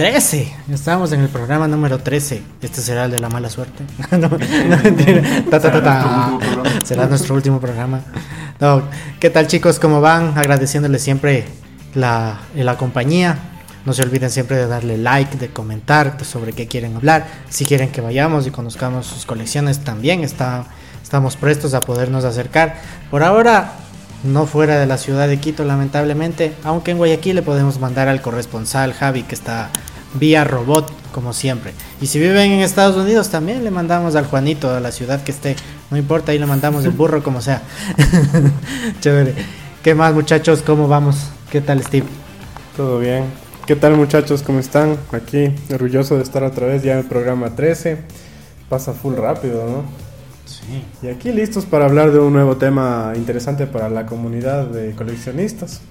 13. Estamos en el programa número 13. Este será el de la mala suerte. no, no, mentira. Ta, ta, ta, ta. Será nuestro último programa. No, ¿qué tal chicos? ¿Cómo van? Agradeciéndoles siempre la, la compañía. No se olviden siempre de darle like, de comentar sobre qué quieren hablar. Si quieren que vayamos y conozcamos sus colecciones también, está, estamos prestos a podernos acercar. Por ahora, no fuera de la ciudad de Quito, lamentablemente. Aunque en Guayaquil le podemos mandar al corresponsal Javi, que está vía robot, como siempre. Y si viven en Estados Unidos, también le mandamos al Juanito, a la ciudad que esté. No importa, ahí le mandamos el burro, como sea. Chévere. ¿Qué más, muchachos? ¿Cómo vamos? ¿Qué tal, Steve? Todo bien. ¿Qué tal muchachos? ¿Cómo están? Aquí, orgulloso de estar otra vez ya en el programa 13. Pasa full rápido, ¿no? Sí. Y aquí listos para hablar de un nuevo tema interesante para la comunidad de coleccionistas.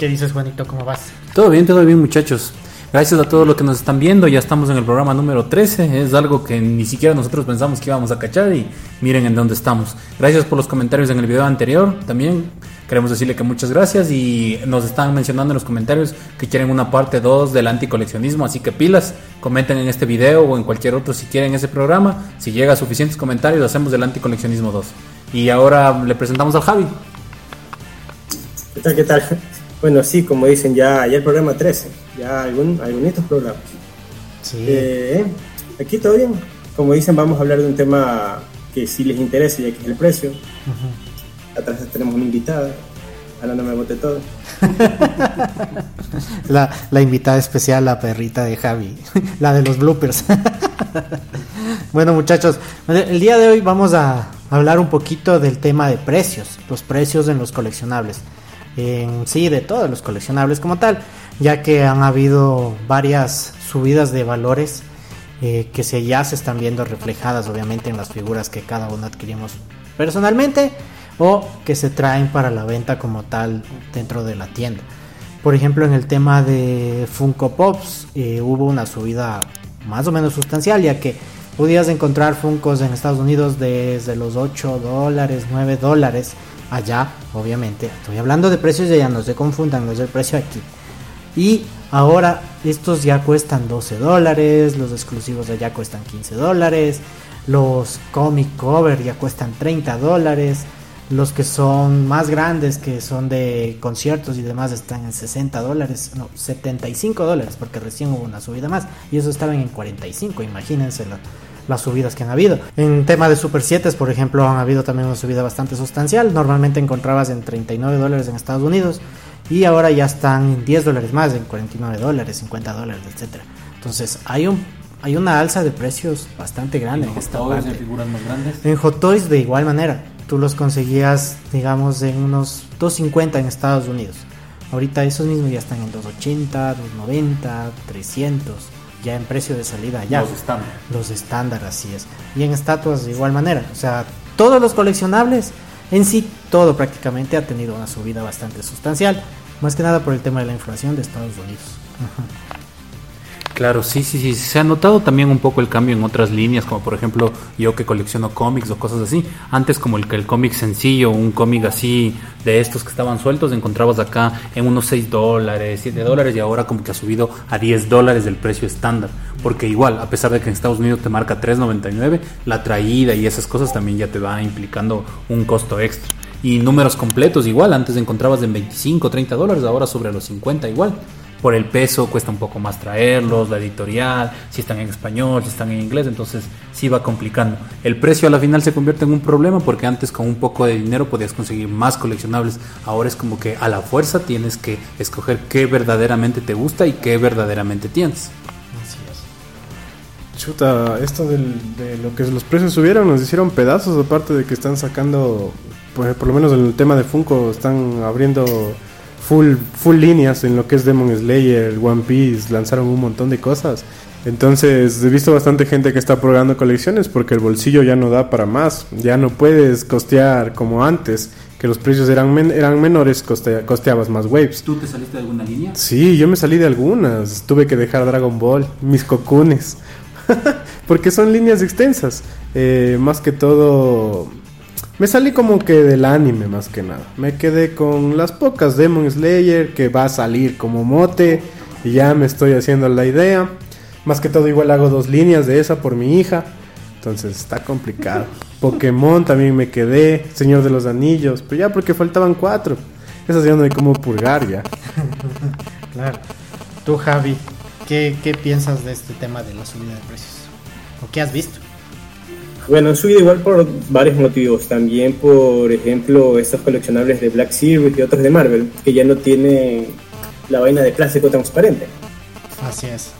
¿Qué dices, Juanito? ¿Cómo vas? Todo bien, todo bien muchachos. Gracias a todos los que nos están viendo, ya estamos en el programa número 13, es algo que ni siquiera nosotros pensamos que íbamos a cachar y miren en dónde estamos. Gracias por los comentarios en el video anterior, también queremos decirle que muchas gracias y nos están mencionando en los comentarios que quieren una parte 2 del anticoleccionismo, así que pilas, comenten en este video o en cualquier otro si quieren ese programa, si llega a suficientes comentarios hacemos del anticoleccionismo 2. Y ahora le presentamos al Javi. ¿Qué tal? ¿Qué tal? Bueno, sí, como dicen, ya, ya el programa 13, ya algún, algunos programas. Sí. Eh, aquí todo bien. Como dicen, vamos a hablar de un tema que sí les interesa, ya que es el precio. Atrás tenemos una invitada, hablándome de bote todo. La, la invitada especial, la perrita de Javi, la de los bloopers. bueno muchachos, el día de hoy vamos a hablar un poquito del tema de precios, los precios en los coleccionables, en sí de todos los coleccionables como tal, ya que han habido varias subidas de valores eh, que se, ya se están viendo reflejadas obviamente en las figuras que cada uno adquirimos personalmente o que se traen para la venta como tal dentro de la tienda. Por ejemplo, en el tema de Funko Pops eh, hubo una subida más o menos sustancial, ya que podías encontrar Funkos en Estados Unidos desde los 8 dólares, 9 dólares, allá, obviamente. Estoy hablando de precios de allá, no se confundan, no es el precio aquí. Y ahora estos ya cuestan 12 dólares, los exclusivos de allá cuestan 15 dólares, los comic cover ya cuestan 30 dólares. Los que son más grandes, que son de conciertos y demás, están en 60 dólares, no, 75 dólares, porque recién hubo una subida más. Y eso estaban en 45, imagínense la- las subidas que han habido. En tema de Super 7, por ejemplo, han habido también una subida bastante sustancial. Normalmente encontrabas en 39 dólares en Estados Unidos y ahora ya están en 10 dólares más, en 49 dólares, 50 dólares, etcétera. Entonces hay un hay una alza de precios bastante grande en esta parte. figuras más grandes. En Hot Toys de igual manera, tú los conseguías, digamos, en unos 2.50 en Estados Unidos. Ahorita esos mismos ya están en 2.80, 2.90, 300, ya en precio de salida ya. Los estándar. Los estándar, así es. Y en estatuas de igual manera. O sea, todos los coleccionables, en sí, todo prácticamente ha tenido una subida bastante sustancial. Más que nada por el tema de la inflación de Estados Unidos. Claro, sí, sí, sí. Se ha notado también un poco el cambio en otras líneas, como por ejemplo yo que colecciono cómics o cosas así. Antes como el que el cómic sencillo, un cómic así de estos que estaban sueltos, encontrabas acá en unos 6 dólares, 7 dólares y ahora como que ha subido a 10 dólares del precio estándar. Porque igual, a pesar de que en Estados Unidos te marca 3.99, la traída y esas cosas también ya te va implicando un costo extra. Y números completos igual, antes encontrabas en 25, 30 dólares, ahora sobre los 50 igual. Por el peso cuesta un poco más traerlos, la editorial, si están en español, si están en inglés, entonces sí va complicando. El precio a la final se convierte en un problema porque antes con un poco de dinero podías conseguir más coleccionables. Ahora es como que a la fuerza tienes que escoger qué verdaderamente te gusta y qué verdaderamente tienes. Así es. Chuta, esto del- de lo que los precios subieron nos hicieron pedazos, aparte de que están sacando, pues, por lo menos en el tema de Funko, están abriendo full, full líneas en lo que es Demon Slayer, One Piece, lanzaron un montón de cosas. Entonces he visto bastante gente que está probando colecciones porque el bolsillo ya no da para más, ya no puedes costear como antes, que los precios eran, eran menores, costeabas más waves. ¿Tú te saliste de alguna línea? Sí, yo me salí de algunas, tuve que dejar Dragon Ball, mis cocunes, porque son líneas extensas, eh, más que todo me salí como que del anime más que nada. Me quedé con las pocas Demon Slayer que va a salir como mote y ya me estoy haciendo la idea. Más que todo igual hago dos líneas de esa por mi hija. Entonces está complicado. Pokémon también me quedé. Señor de los Anillos. Pero ya porque faltaban cuatro. Esas ya no hay como purgar ya. claro. Tú Javi, ¿qué, ¿qué piensas de este tema de la subida de precios? ¿O qué has visto? Bueno, han subido igual por varios motivos. También, por ejemplo, estos coleccionables de Black Series y otros de Marvel, que ya no tienen la vaina de plástico transparente. Así es.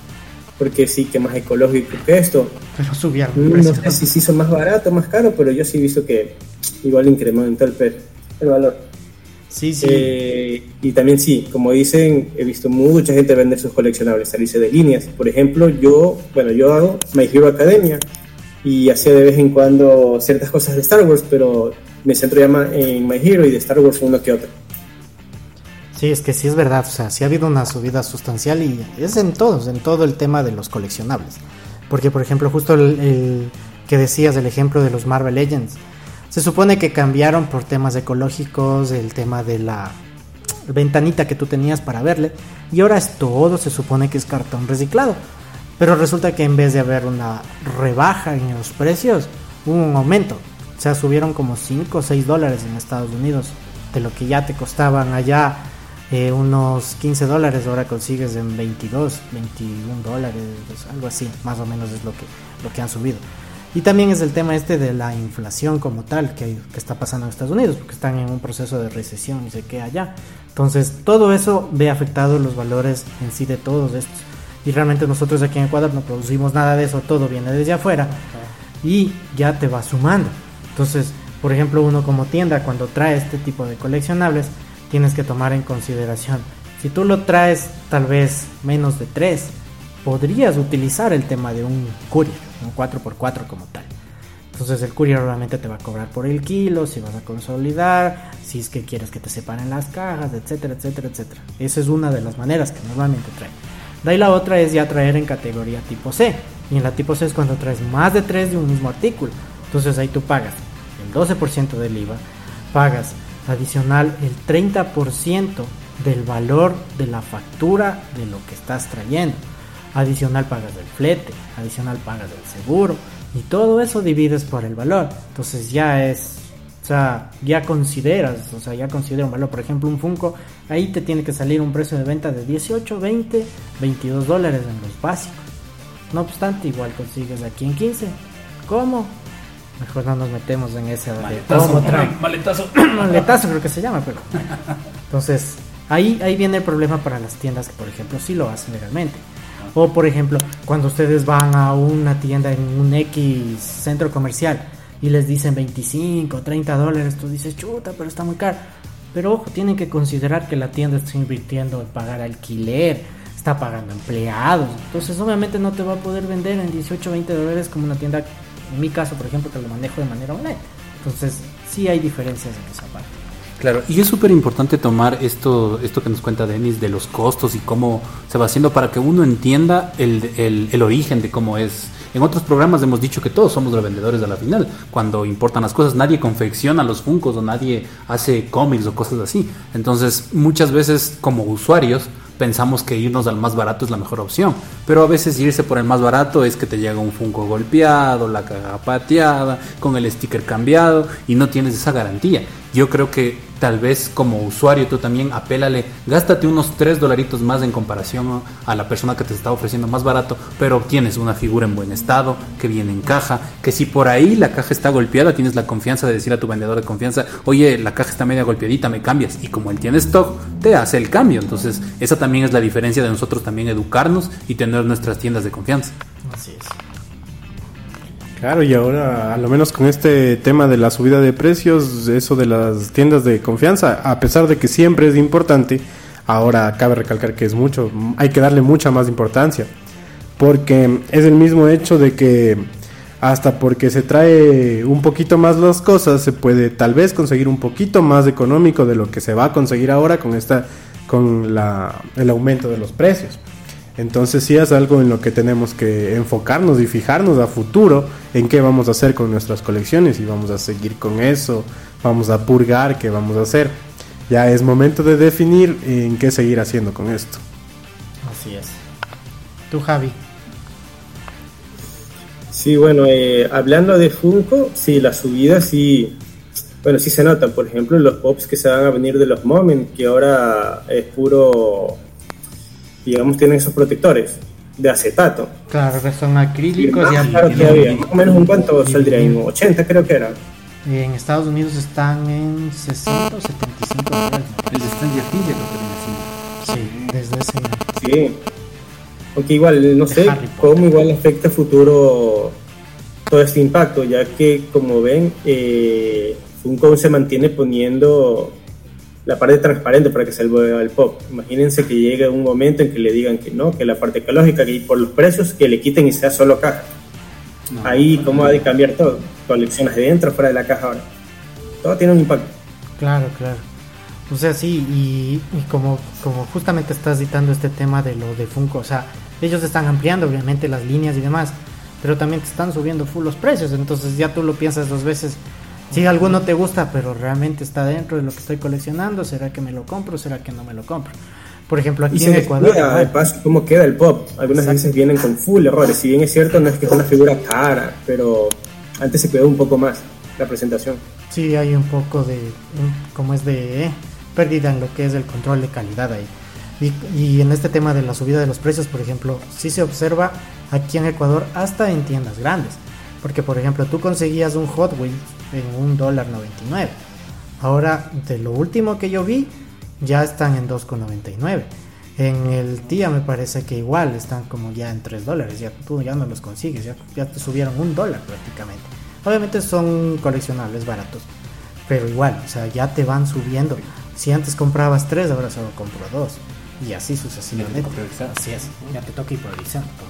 Porque sí, que más ecológico que esto. Pero subieron. No sé si, si son más baratos, más caros, pero yo sí he visto que igual incrementó el, el valor. Sí, sí. Eh, y también sí, como dicen, he visto mucha gente vender sus coleccionables, salirse de líneas. Por ejemplo, yo, bueno, yo hago My Hero Academia, y hacía de vez en cuando ciertas cosas de Star Wars, pero me centro ya en My Hero y de Star Wars uno que otro. Sí, es que sí es verdad, o sea, sí ha habido una subida sustancial y es en todos, en todo el tema de los coleccionables. Porque, por ejemplo, justo el, que decías, el ejemplo de los Marvel Legends, se supone que cambiaron por temas ecológicos, el tema de la ventanita que tú tenías para verle, y ahora es todo, se supone que es cartón reciclado. Pero resulta que en vez de haber una rebaja en los precios, hubo un aumento. O sea, subieron como 5 o 6 dólares en Estados Unidos. De lo que ya te costaban allá eh, unos 15 dólares, ahora consigues en 22, 21 dólares, pues, algo así, más o menos es lo que, lo que han subido. Y también es el tema este de la inflación como tal que, que, está pasando en Estados Unidos, porque están en un proceso de recesión y se queda allá. Entonces, todo eso ve afectado los valores en sí de todos estos y realmente nosotros aquí en Ecuador no producimos nada de eso, todo viene desde afuera y ya te va sumando. Entonces, por ejemplo, uno como tienda cuando trae este tipo de coleccionables, tienes que tomar en consideración, si tú lo traes tal vez menos de 3, podrías utilizar el tema de un courier, un 4x4 como tal. Entonces el courier realmente te va a cobrar por el kilo, si vas a consolidar, si es que quieres que te separen las cajas, etcétera, etcétera, etcétera. Esa es una de las maneras que normalmente trae. De ahí la otra es ya traer en categoría tipo C. Y en la tipo C es cuando traes más de 3 de un mismo artículo. Entonces ahí tú pagas el 12% del IVA, pagas adicional el 30% del valor de la factura de lo que estás trayendo. Adicional pagas del flete, adicional pagas del seguro y todo eso divides por el valor. Entonces ya es sea, ya consideras, o sea, ya considera un valor. Por ejemplo, un Funko, ahí te tiene que salir un precio de venta de 18, 20, 22 dólares en los básicos. No obstante, igual consigues aquí en 15. ¿Cómo? Mejor no nos metemos en ese maletazo. Maletazo. maletazo creo que se llama, pero. Entonces, ahí, ahí viene el problema para las tiendas que, por ejemplo, sí lo hacen legalmente. O, por ejemplo, cuando ustedes van a una tienda en un X centro comercial y les dicen 25, 30 dólares, tú dices, chuta, pero está muy caro. Pero ojo, tienen que considerar que la tienda está invirtiendo en pagar alquiler, está pagando empleados. Entonces, obviamente no te va a poder vender en 18, 20 dólares como una tienda, en mi caso, por ejemplo, que lo manejo de manera online. Entonces, sí hay diferencias en esa parte. Claro, y es súper importante tomar esto, esto que nos cuenta Denis de los costos y cómo se va haciendo para que uno entienda el, el, el origen de cómo es en otros programas hemos dicho que todos somos revendedores a la final. Cuando importan las cosas, nadie confecciona los funcos o nadie hace cómics o cosas así. Entonces, muchas veces como usuarios pensamos que irnos al más barato es la mejor opción. Pero a veces irse por el más barato es que te llega un Funko golpeado, la caja pateada, con el sticker cambiado y no tienes esa garantía. Yo creo que tal vez como usuario tú también apélale, gástate unos 3 dolaritos más en comparación a la persona que te está ofreciendo más barato, pero obtienes una figura en buen estado, que viene en caja, que si por ahí la caja está golpeada, tienes la confianza de decir a tu vendedor de confianza, oye, la caja está media golpeadita, me cambias, y como él tiene stock, te hace el cambio. Entonces, esa también es la diferencia de nosotros también educarnos y tener nuestras tiendas de confianza. Así es. Claro, y ahora, a lo menos con este tema de la subida de precios, eso de las tiendas de confianza, a pesar de que siempre es importante, ahora cabe recalcar que es mucho, hay que darle mucha más importancia, porque es el mismo hecho de que hasta porque se trae un poquito más las cosas, se puede tal vez conseguir un poquito más económico de lo que se va a conseguir ahora con esta con la, el aumento de los precios. Entonces sí es algo en lo que tenemos que enfocarnos y fijarnos a futuro en qué vamos a hacer con nuestras colecciones y vamos a seguir con eso, vamos a purgar, qué vamos a hacer. Ya es momento de definir en qué seguir haciendo con esto. Así es. Tú Javi. Sí, bueno, eh, hablando de Funko, sí, la subida sí, bueno, sí se nota. Por ejemplo, los pops que se van a venir de los Moment, que ahora es puro, digamos, tienen esos protectores de acetato. Claro, que son acrílicos y, más caro todavía. Más o menos un cuánto saldría, en 80 creo que era. En Estados Unidos están en 60 o 75 dólares. Desde Stranger Things ya lo Sí, desde ese año. Sí. Aunque igual, no De sé cómo igual afecta a futuro todo este impacto, ya que como ven, eh, Funko se mantiene poniendo la parte transparente para que se vea el pop. Imagínense que llegue un momento en que le digan que no, que la parte ecológica, que por los precios que le quiten y sea solo caja. Ahí, ¿cómo ha de cambiar todo? Colecciones de dentro, fuera de la caja ahora. Todo tiene un impacto. Claro, claro. O sea, sí, y, y como, como justamente estás citando este tema de lo de Funko, o sea, ellos están ampliando obviamente las líneas y demás, pero también te están subiendo full los precios, entonces ya tú lo piensas dos veces. Si alguno te gusta, pero realmente está dentro de lo que estoy coleccionando, ¿será que me lo compro? ¿Será que no me lo compro? Por ejemplo, Y aquí se en Ecuador. de igual. paso, cómo queda el pop. Algunas Exacto. veces vienen con full errores. Si bien es cierto, no es que es una figura cara, pero antes se cuidó un poco más la presentación. Sí, hay un poco de, como es de eh, pérdida en lo que es el control de calidad ahí. Y, y en este tema de la subida de los precios, por ejemplo, sí se observa aquí en Ecuador hasta en tiendas grandes. Porque, por ejemplo, tú conseguías un Hot Wheels en un dólar 99. Ahora, de lo último que yo vi, ya están en 2,99. En el día me parece que igual están como ya en 3 dólares. Ya tú ya no los consigues, ya, ya te subieron un dólar prácticamente. Obviamente son coleccionables baratos, pero igual, o sea, ya te van subiendo. Si antes comprabas 3, ahora solo compro 2. Y así sucesivamente. Así es, ya te toca ir priorizando como tal.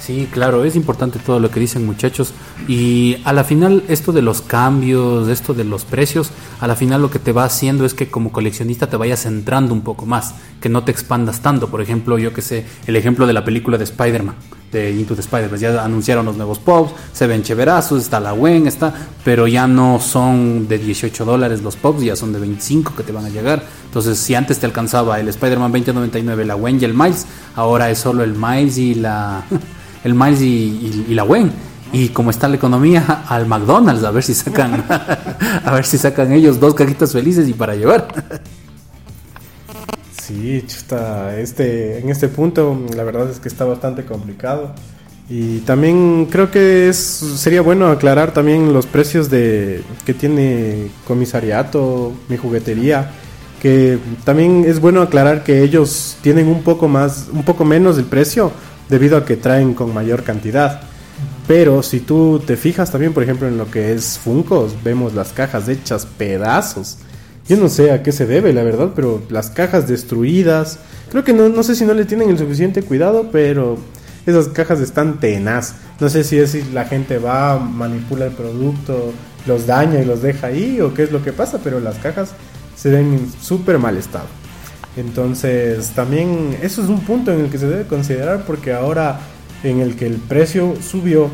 Sí, claro, es importante todo lo que dicen muchachos. Y a la final esto de los cambios, esto de los precios, a la final lo que te va haciendo es que como coleccionista te vayas centrando un poco más, que no te expandas tanto. Por ejemplo, yo que sé, el ejemplo de la película de Spider-Man, de Into the Spider-Man, ya anunciaron los nuevos pops, se ven cheverazos, está la Gwen, está, pero ya no son de 18 dólares los pops, ya son de 25 que te van a llegar. Entonces, si antes te alcanzaba el Spider-Man 2099, la Gwen y el Miles, ahora es solo el Miles y la el Miles y, la Gwen. Y como está la economía, al McDonald's, a ver si sacan, a ver si sacan ellos dos cajitas felices y para llevar. Sí, chuta, este, en este punto la verdad es que está bastante complicado. Y también creo que es, sería bueno aclarar también los precios de que tiene comisariato, mi juguetería, que también es bueno aclarar que ellos tienen un poco más, un poco menos del precio debido a que traen con mayor cantidad. Pero si tú te fijas también, por ejemplo, en lo que es Funkos, vemos las cajas hechas pedazos. Yo no sé a qué se debe, la verdad, pero las cajas destruidas. Creo que no, no sé si no le tienen el suficiente cuidado, pero esas cajas están tenaz. No sé si es si la gente va, manipula el producto, los daña y los deja ahí, o qué es lo que pasa, pero las cajas se ven en súper mal estado. Entonces, también eso es un punto en el que se debe considerar porque ahora en el que el precio subió,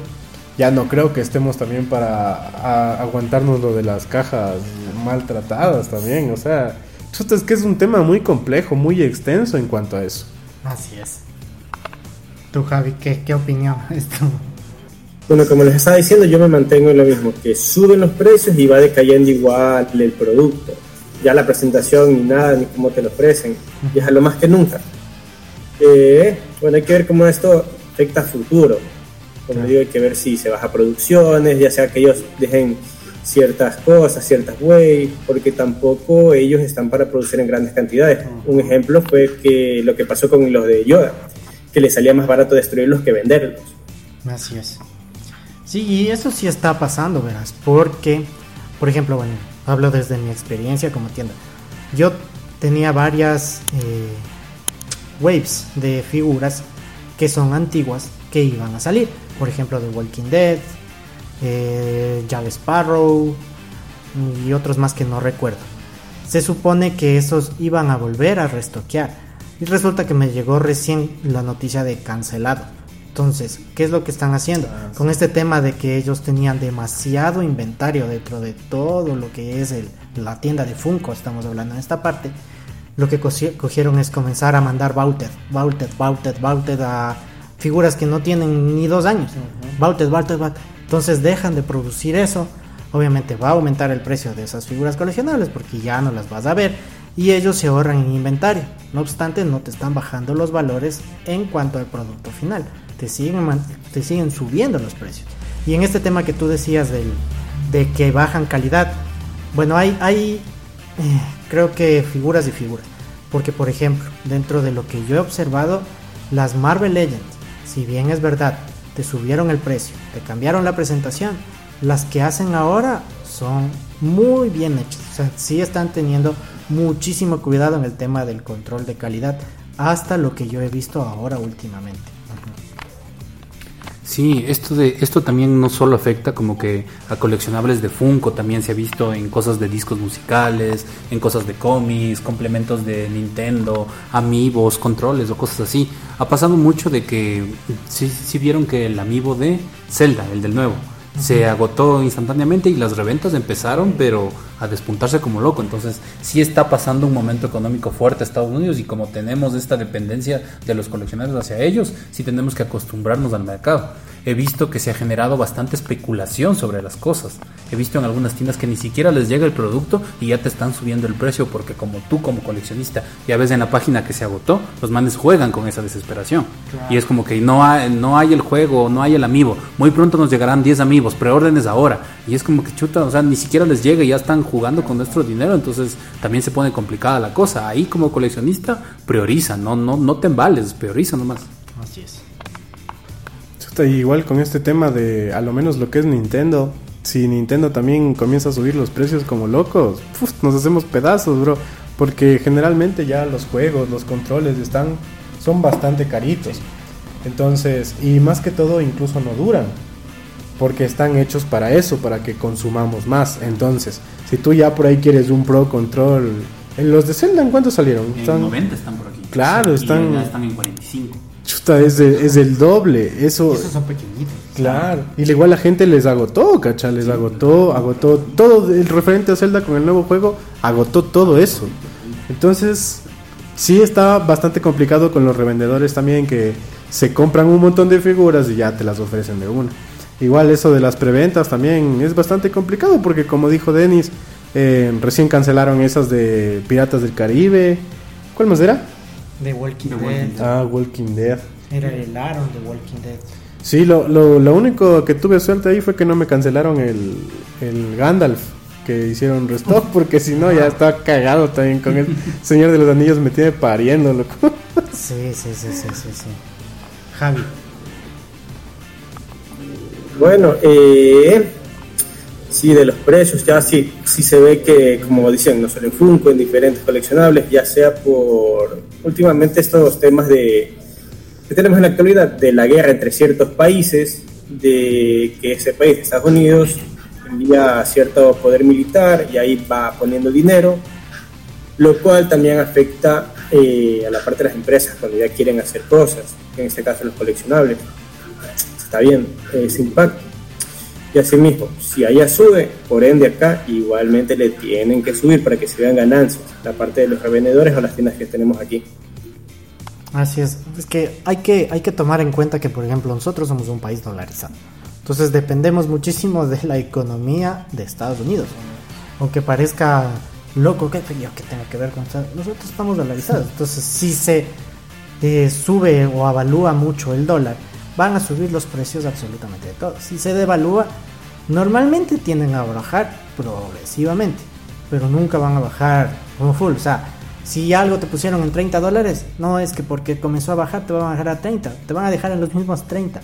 ya no creo que estemos también para a- aguantarnos lo de las cajas maltratadas también. O sea, es que es un tema muy complejo, muy extenso en cuanto a eso. Así es. Tú, Javi, ¿qué, qué opinión? Esto. Bueno, como les estaba diciendo, yo me mantengo en lo mismo, que suben los precios y va decayendo igual el producto. Ya la presentación ni nada, ni cómo te lo ofrecen, y es a lo más que nunca. Eh, bueno, hay que ver cómo esto afecta a futuro. Como digo, hay que ver si se baja producciones, ya sea que ellos dejen ciertas cosas, ciertas ways, porque tampoco ellos están para producir en grandes cantidades. Un ejemplo fue que lo que pasó con los de Yoda, que les salía más barato destruirlos que venderlos. Así es. Sí, y eso sí está pasando, verás, porque, por ejemplo, bueno, hablo desde mi experiencia como tienda. Yo tenía varias eh, waves de figuras que son antiguas que iban a salir. Por ejemplo, The Walking Dead, eh, Jack Sparrow y otros más que no recuerdo. Se supone que esos iban a volver a restoquear. Y resulta que me llegó recién la noticia de cancelado. Entonces, ¿qué es lo que están haciendo? Con este tema de que ellos tenían demasiado inventario dentro de todo lo que es el, la tienda de Funko, estamos hablando en esta parte, lo que cogieron es comenzar a mandar Bauted, Bauted, Bauted, Bauted a figuras que no tienen ni dos años. Bauted, Bauted, Bauted. Entonces dejan de producir eso. Obviamente va a aumentar el precio de esas figuras coleccionables porque ya no las vas a ver y ellos se ahorran en inventario. No obstante, no te están bajando los valores en cuanto al producto final. Te siguen, te siguen subiendo los precios. Y en este tema que tú decías del, de que bajan calidad, bueno, hay, hay eh, creo que figuras y figuras. Porque, por ejemplo, dentro de lo que yo he observado, las Marvel Legends, si bien es verdad, te subieron el precio, te cambiaron la presentación, las que hacen ahora son muy bien hechas. O sea, sí están teniendo muchísimo cuidado en el tema del control de calidad, hasta lo que yo he visto ahora últimamente. Sí, esto de esto también no solo afecta como que a coleccionables de Funko, también se ha visto en cosas de discos musicales, en cosas de cómics, complementos de Nintendo, amigos, controles o cosas así. Ha pasado mucho de que sí, sí vieron que el amiibo de Zelda, el del nuevo, se agotó instantáneamente y las reventas empezaron, pero a despuntarse como loco. Entonces, sí está pasando un momento económico fuerte a Estados Unidos y como tenemos esta dependencia de los coleccionarios hacia ellos, sí tenemos que acostumbrarnos al mercado he visto que se ha generado bastante especulación sobre las cosas. He visto en algunas tiendas que ni siquiera les llega el producto y ya te están subiendo el precio porque como tú como coleccionista ya ves en la página que se agotó, los manes juegan con esa desesperación. Y es como que no hay, no hay el juego, no hay el amigo. Muy pronto nos llegarán 10 amigos, preórdenes ahora. Y es como que chuta, o sea, ni siquiera les llega y ya están jugando con nuestro dinero, entonces también se pone complicada la cosa. Ahí como coleccionista prioriza, no, no, no te embales, prioriza nomás. Así es igual con este tema de a lo menos lo que es Nintendo. Si Nintendo también comienza a subir los precios como locos, nos hacemos pedazos, bro. Porque generalmente ya los juegos, los controles están, son bastante caritos. Entonces, y más que todo incluso no duran. Porque están hechos para eso, para que consumamos más. Entonces, si tú ya por ahí quieres un Pro Control... ¿En los de Zelda en cuánto salieron? En están... 90 están por aquí. Claro, están... están en 45. Chuta, es, es el doble. Eso, Esos son pequeñitos. Claro. Y igual la gente les agotó, cacha. Les agotó, agotó todo el referente a Zelda con el nuevo juego. Agotó todo eso. Entonces, sí está bastante complicado con los revendedores también que se compran un montón de figuras y ya te las ofrecen de una. Igual eso de las preventas también es bastante complicado porque como dijo Denis, eh, recién cancelaron esas de Piratas del Caribe. ¿Cuál más era? De Walking, Dead. Ah, Walking Dead. Era el Aaron de Walking Dead. Sí, lo, lo, lo, único que tuve suerte ahí fue que no me cancelaron el, el Gandalf que hicieron restock, porque si no ya estaba cagado también con el Señor de los Anillos me tiene pariendo, loco. Sí, sí, sí, sí, sí, sí. Javi. Bueno, eh, Sí, de los precios, ya sí, sí se ve que, como dicen, no solo en Funko, en diferentes coleccionables, ya sea por últimamente estos temas de que tenemos en la actualidad de la guerra entre ciertos países, de que ese país, Estados Unidos, envía cierto poder militar y ahí va poniendo dinero, lo cual también afecta eh, a la parte de las empresas cuando ya quieren hacer cosas, en este caso los coleccionables. Está bien, ese impacto y así mismo, si allá sube, por ende acá igualmente le tienen que subir para que se vean ganancias, la parte de los revendedores o las tiendas que tenemos aquí. Así es, es que hay que, hay que tomar en cuenta que, por ejemplo, nosotros somos un país dolarizado. Entonces dependemos muchísimo de la economía de Estados Unidos. Aunque parezca loco, que yo que tengo que ver con? Nosotros estamos dolarizados. Entonces, si se eh, sube o avalúa mucho el dólar, van a subir los precios absolutamente de todo. Si se devalúa, normalmente tienden a bajar progresivamente, pero nunca van a bajar como full. O sea, si algo te pusieron en 30 dólares, no es que porque comenzó a bajar te van a bajar a 30, te van a dejar en los mismos 30.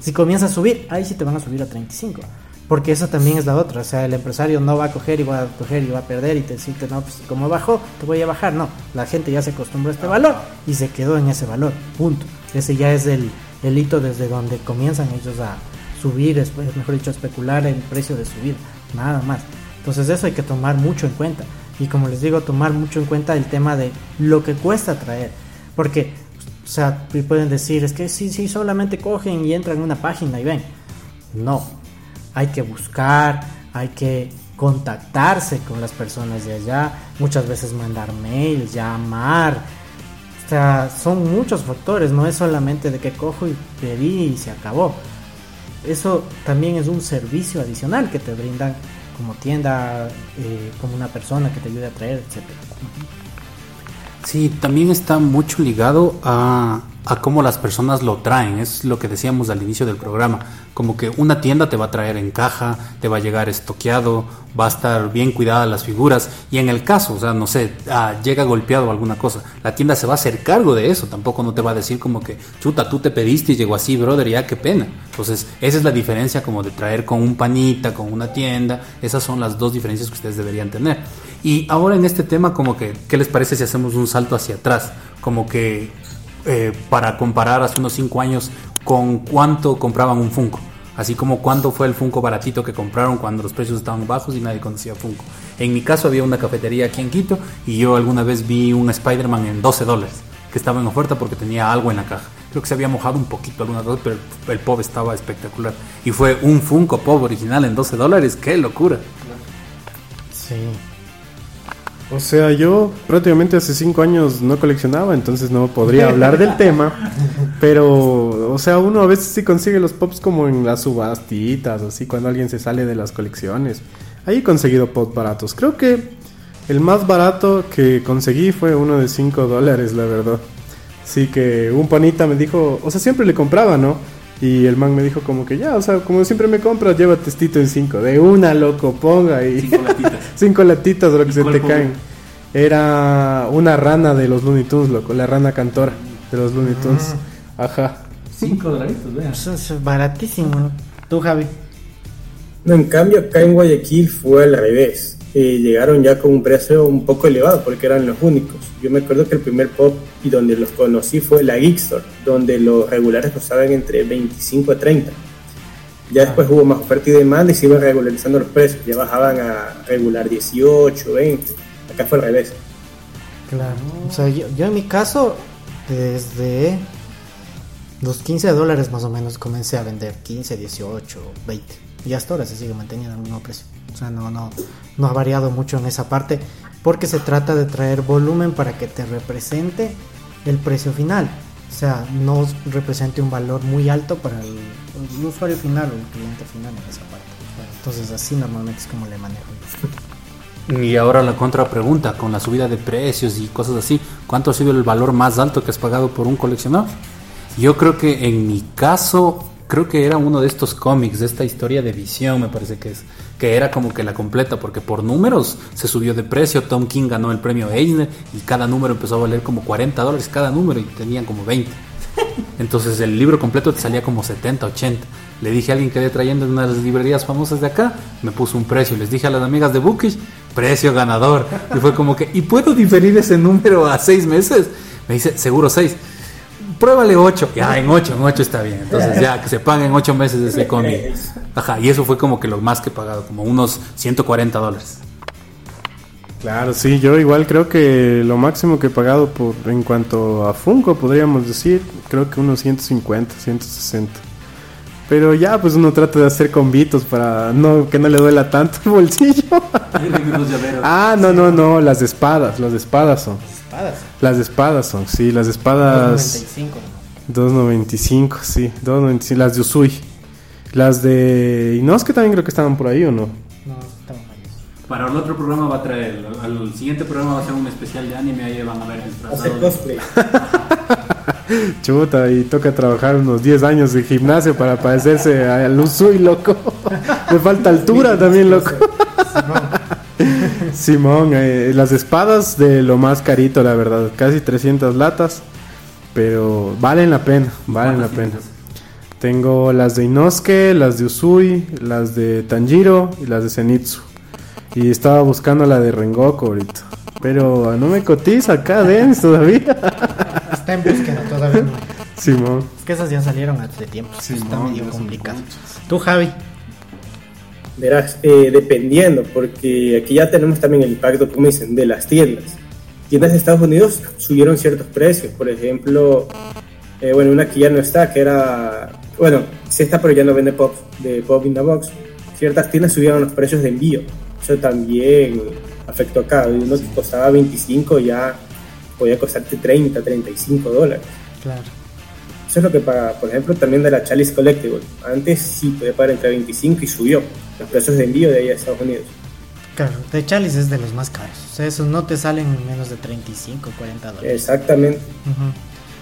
Si comienza a subir, ahí sí te van a subir a 35. Porque eso también es la otra, o sea, el empresario no va a coger y va a coger y va a perder y te decirte, no, pues como bajó, te voy a bajar. No, la gente ya se acostumbró a este valor y se quedó en ese valor, punto. Ese ya es el, el hito desde donde comienzan ellos a subir, mejor dicho, a especular el precio de subir, nada más. Entonces eso hay que tomar mucho en cuenta. Y como les digo, tomar mucho en cuenta el tema de lo que cuesta traer. Porque, o sea, pueden decir, es que sí, sí, solamente cogen y entran en una página y ven. No, hay que buscar, hay que contactarse con las personas de allá, muchas veces mandar mail, llamar. O sea, son muchos factores, no es solamente de que cojo y pedí y se acabó. Eso también es un servicio adicional que te brindan como tienda, eh, como una persona que te ayude a traer, etcétera. Sí, también está mucho ligado a, a cómo las personas lo traen. Es lo que decíamos al inicio del programa. Como que una tienda te va a traer en caja, te va a llegar estoqueado, va a estar bien cuidada las figuras. Y en el caso, o sea, no sé, ah, llega golpeado alguna cosa, la tienda se va a hacer cargo de eso. Tampoco no te va a decir como que, chuta, tú te pediste y llegó así, brother, ya qué pena. Entonces, esa es la diferencia como de traer con un panita, con una tienda. Esas son las dos diferencias que ustedes deberían tener. Y ahora en este tema, como que, ¿qué les parece si hacemos un salto hacia atrás? Como que eh, para comparar hace unos 5 años con cuánto compraban un Funko. Así como cuánto fue el Funko baratito que compraron cuando los precios estaban bajos y nadie conocía Funko. En mi caso había una cafetería aquí en Quito y yo alguna vez vi un Spider-Man en 12 dólares que estaba en oferta porque tenía algo en la caja. Creo que se había mojado un poquito alguna vez, pero el pop estaba espectacular. Y fue un Funko Pop original en 12 dólares. ¡Qué locura! Sí. O sea, yo prácticamente hace cinco años no coleccionaba, entonces no podría hablar del tema. Pero, o sea, uno a veces sí consigue los pops como en las subastitas, así, cuando alguien se sale de las colecciones. Ahí he conseguido pops baratos. Creo que el más barato que conseguí fue uno de 5 dólares, la verdad. Sí que un panita me dijo, o sea, siempre le compraba, ¿no? Y el man me dijo como que ya, o sea, como siempre me compras, lleva testito en 5. De una, loco, ponga y... Cinco latitas. cinco latitas, lo que ¿Y se te caen. Era una rana de los Looney Tunes, loco, la rana cantora de los Looney Tunes. Ajá. 5 dolaritos, vean. Eso es baratísimo. ¿no? Tú, Javi. No, en cambio acá en Guayaquil fue al revés. Eh, llegaron ya con un precio un poco elevado porque eran los únicos. Yo me acuerdo que el primer pop y donde los conocí fue la Geek Store, donde los regulares costaban entre 25 a 30. Ya después hubo más oferta y demanda y se iban regularizando los precios. Ya bajaban a regular 18, 20. Acá fue al revés. Claro. O sea, yo, yo en mi caso, desde los 15 dólares más o menos comencé a vender 15, 18, 20. Y hasta ahora se sigue manteniendo el mismo precio. O sea, no, no, no ha variado mucho en esa parte porque se trata de traer volumen para que te represente el precio final. O sea, no represente un valor muy alto para el, el usuario final o el cliente final en esa parte. Entonces así normalmente es como le manejo. Y ahora la contrapregunta, con la subida de precios y cosas así, ¿cuánto ha sido el valor más alto que has pagado por un coleccionador? Yo creo que en mi caso, creo que era uno de estos cómics, de esta historia de visión, me parece que es, que era como que la completa, porque por números se subió de precio, Tom King ganó el premio Eisner y cada número empezó a valer como 40 dólares cada número y tenían como 20. Entonces el libro completo te salía como 70, 80. Le dije a alguien que de trayendo de una de las librerías famosas de acá, me puso un precio. Les dije a las amigas de Bookish, precio ganador. Y fue como que, ¿y puedo diferir ese número a seis meses? Me dice, seguro seis. Pruébale ocho. Ya, en ocho, en ocho está bien. Entonces ya, que se paguen ocho meses de ese cómic. Ajá, y eso fue como que lo más que he pagado, como unos 140 dólares. Claro, sí, yo igual creo que lo máximo que he pagado por en cuanto a Funko, podríamos decir, creo que unos 150, 160. Pero ya, pues uno trata de hacer convitos para no que no le duela tanto el bolsillo. ah, no, no, no, las espadas, las espadas son. Espadas. Las espadas son, sí, las espadas 2.95, sí, 2.95, las de Usui. Las de... Y no, es que también creo que estaban por ahí o no. No, estamos mal. Para el otro programa va a traer, al, al siguiente programa va a ser un especial de anime, ahí van a ver Hacer disfrazados. cosplay. Chuta, y toca trabajar unos 10 años de gimnasio para parecerse al Usui, loco. Me falta altura también, loco. Simón, eh, las espadas de lo más carito, la verdad. Casi 300 latas. Pero valen la pena, valen la ¿Cuántas pena. Tengo las de Inosuke, las de Usui, las de Tanjiro y las de Zenitsu. Y estaba buscando la de Rengoku ahorita. Pero no me cotiza acá, Dens, todavía. Está en búsqueda todavía. No. Simón. Es que esas ya salieron hace tiempo. sí, está Simón, medio complicado. Tú, Javi. Verás, eh, dependiendo, porque aquí ya tenemos también el impacto, como dicen, de las tiendas. Tiendas de Estados Unidos subieron ciertos precios, por ejemplo, eh, bueno, una que ya no está, que era, bueno, sí está, pero ya no vende pop, de pop in the box. Ciertas tiendas subieron los precios de envío. Eso también afectó acá. Uno que costaba 25 ya podía costarte 30, 35 dólares. Claro. Eso es lo que paga, por ejemplo, también de la Chalice Collectible. Antes sí podía pagar entre 25 y subió los precios de envío de ahí a Estados Unidos. Claro, de Chalice es de los más caros. O sea, esos no te salen en menos de 35, 40 dólares. Exactamente. Ujú.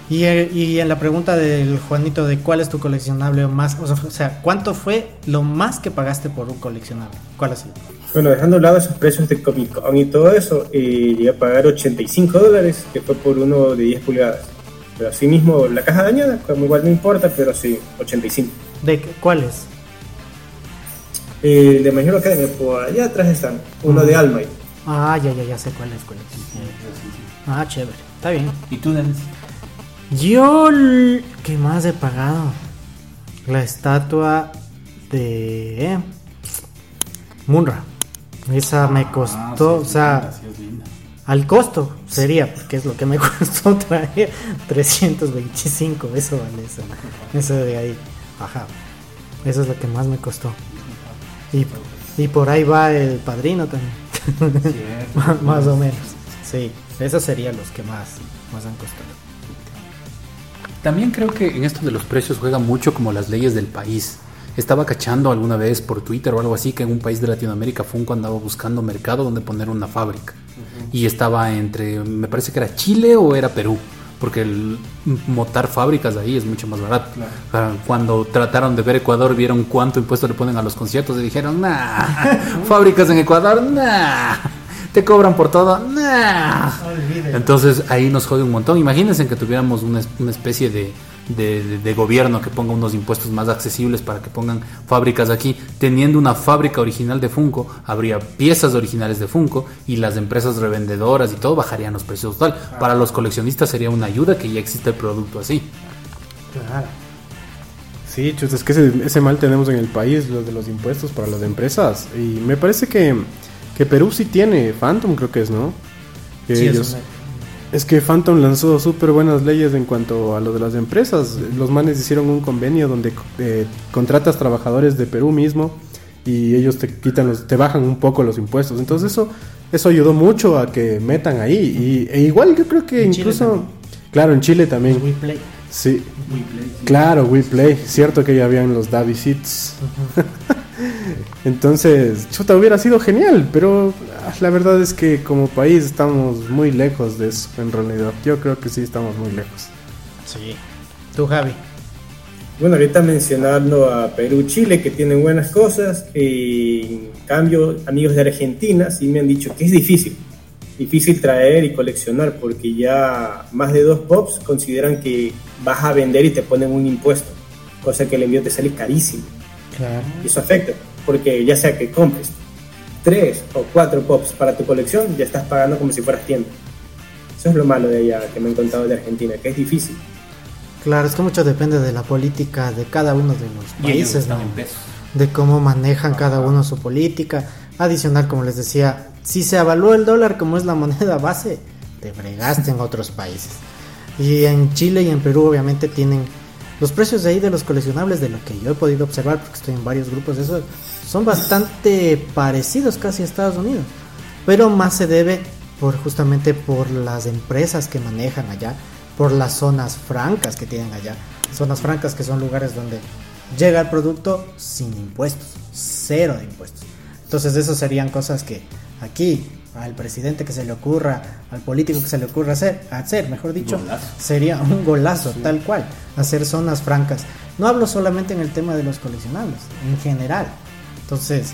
Y, eh, y en la pregunta del Juanito de cuál es tu coleccionable más, o sea, ¿cuánto fue lo más que pagaste por un coleccionable? ¿Cuál ha sido? Bueno, dejando a lado esos precios de Comic Con y todo eso, eh, llegué a pagar 85 dólares, que fue por uno de 10 pulgadas. Pero así mismo, la caja dañada, como igual no importa, pero sí, 85. ¿De qué- cuáles? Eh, de Major Academy, por allá atrás están. Uno de Almay. Ah, ya, ya, ya sé cuál es, cuál es. Ah, chévere. Está bien. ¿Y tú, Dennis? Yo, ¿qué más he pagado? La estatua de eh, Munra. Esa me costó, o sea, al costo sería, porque es lo que me costó traer 325. Eso vale, eso, eso de ahí. Ajá. Eso es lo que más me costó. Y, y por ahí va el padrino también. más o menos. Sí, esos serían los que más, más han costado. También creo que en esto de los precios juega mucho como las leyes del país. Estaba cachando alguna vez por Twitter o algo así que en un país de Latinoamérica Funko andaba buscando mercado donde poner una fábrica. Y estaba entre, me parece que era Chile o era Perú. Porque el montar fábricas ahí es mucho más barato. Cuando trataron de ver Ecuador, vieron cuánto impuesto le ponen a los conciertos y dijeron, nah, fábricas en Ecuador, nah, te cobran por todo, nah. Entonces ahí nos jode un montón. Imagínense que tuviéramos una especie de, de- de- de gobierno que ponga unos impuestos más accesibles para que pongan fábricas aquí. Teniendo una fábrica original de Funko, habría piezas originales de Funko y las empresas revendedoras y todo bajarían los precios total. Para los coleccionistas sería una ayuda que ya existe el producto así. Claro. Sí, chus, es que ese, ese mal tenemos en el país, lo de los impuestos para las empresas. Y me parece que, que Perú sí tiene, Phantom creo que es, ¿no? Que Sí, es una- Es que Phantom lanzó súper buenas leyes en cuanto a lo de las empresas. Los manes hicieron un convenio donde eh, contratas trabajadores de Perú mismo y ellos te quitan los, te bajan un poco los impuestos. Entonces eso, eso ayudó mucho a que metan ahí. Y, e igual yo creo que En incluso, claro, en Chile también. We Play. Sí, claro, We Play. Cierto que ya habían los Davi Seats. Entonces, chuta, hubiera sido genial, pero la verdad es que como país estamos muy lejos de eso, en realidad. Yo creo que sí estamos muy lejos. Sí. Tú, Javi. Bueno, ahorita mencionando a Perú, Chile, que tienen buenas cosas. eh, en cambio, amigos de Argentina sí me han dicho que es difícil. Difícil traer y coleccionar porque ya más de dos pops consideran que vas a vender y te ponen un impuesto. Cosa que el envío te sale carísimo. Claro. Y eso afecta, porque ya sea que compres tres o cuatro pops para tu colección, ya estás pagando como si fueras tienda. Eso es lo malo de allá que me han contado de Argentina, que es difícil. Claro, es que mucho depende de la política de cada uno de los países, están ¿no? de cómo manejan cada uno su política. Adicional, como les decía, si se evalúa el dólar como es la moneda base, te fregaste en otros países. Y en Chile y en Perú obviamente tienen los precios de ahí de los coleccionables, de lo que yo he podido observar, porque estoy en varios grupos de son bastante parecidos casi a Estados Unidos. Pero más se debe por justamente por las empresas que manejan allá, por las zonas francas que tienen allá. Zonas francas que son lugares donde llega el producto sin impuestos, cero de impuestos. Entonces, eso serían cosas que aquí al presidente que se le ocurra, al político que se le ocurra hacer, hacer, mejor dicho, Golazo. sería un golazo, tal cual, hacer zonas francas. No hablo solamente en el tema de los coleccionables, en general. Entonces,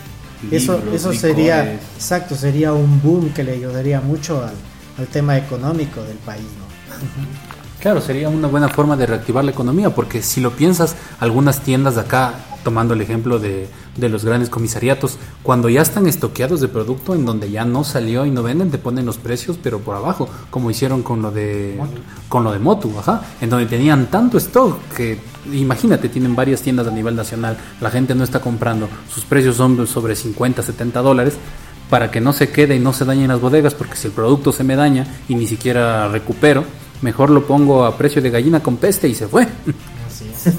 eso, eso sería, licores. exacto, sería un boom que le ayudaría mucho al, al tema económico del país, ¿no? Claro, sería una buena forma de reactivar la economía, porque si lo piensas, algunas tiendas de acá, tomando el ejemplo de, de los grandes comisariatos, cuando ya están estoqueados de producto en donde ya no salió y no venden, te ponen los precios, pero por abajo, como hicieron con lo de con lo de Motu, ajá, en donde tenían tanto stock que imagínate, tienen varias tiendas a nivel nacional, la gente no está comprando, sus precios son sobre 50, 70 dólares, para que no se quede y no se dañen las bodegas, porque si el producto se me daña y ni siquiera recupero, mejor lo pongo a precio de gallina con peste y se fue. Así es.